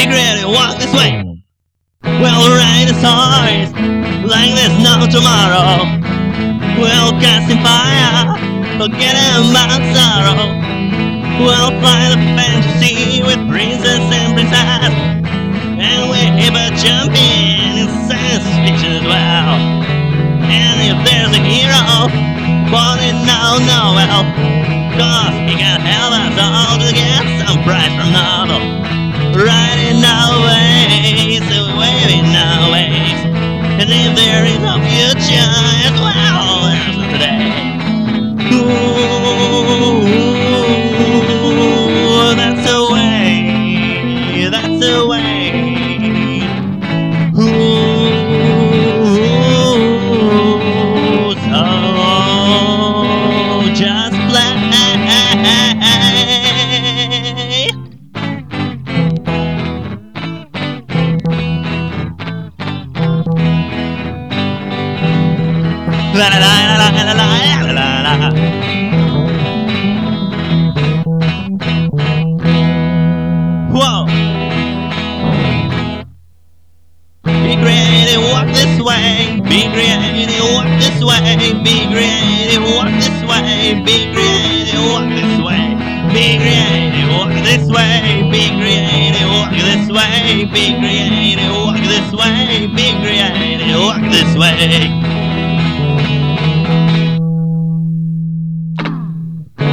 be creative, walk this way. Hmm. We'll ride a horse like there's no tomorrow. We'll cast in fire, forgetting about sorrow. We'll fly the fantasy with princess and princess. And we're ever jumping in science fiction as well. And if there's a hero, born in no Noel, very, very Whoa. Be creative, walk this way. Be creative, walk this way. Be walk this way. Be walk this way. Be walk this way. Be walk this way. Be walk this way. Be walk this way.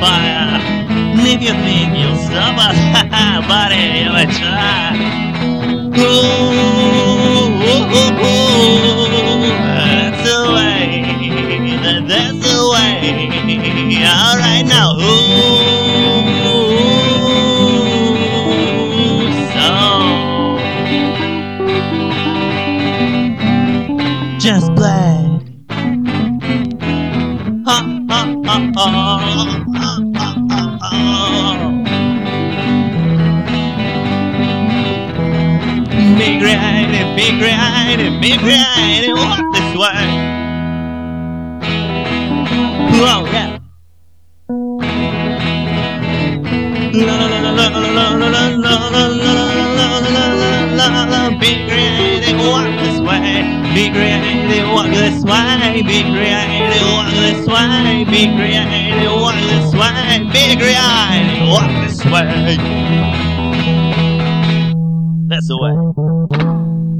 fire. And if you think you'll stop us, buddy, you may try. Ooh, ooh, ooh, ooh, that's the way, that- that's the way. All right now, ooh, so just play. Be creative, be creative, walk this way. Whoa, yeah. La la la la la la la la la la la la Be creative, walk this way. Be creative, walk this way. Be creative, walk this way. Be creative, walk this way. Be creative, walk this way. That's the way.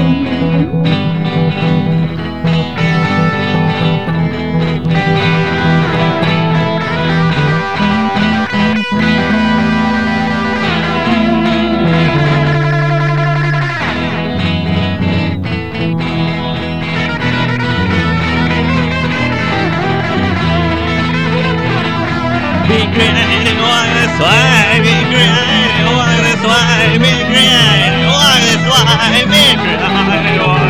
Tigre!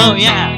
Oh yeah.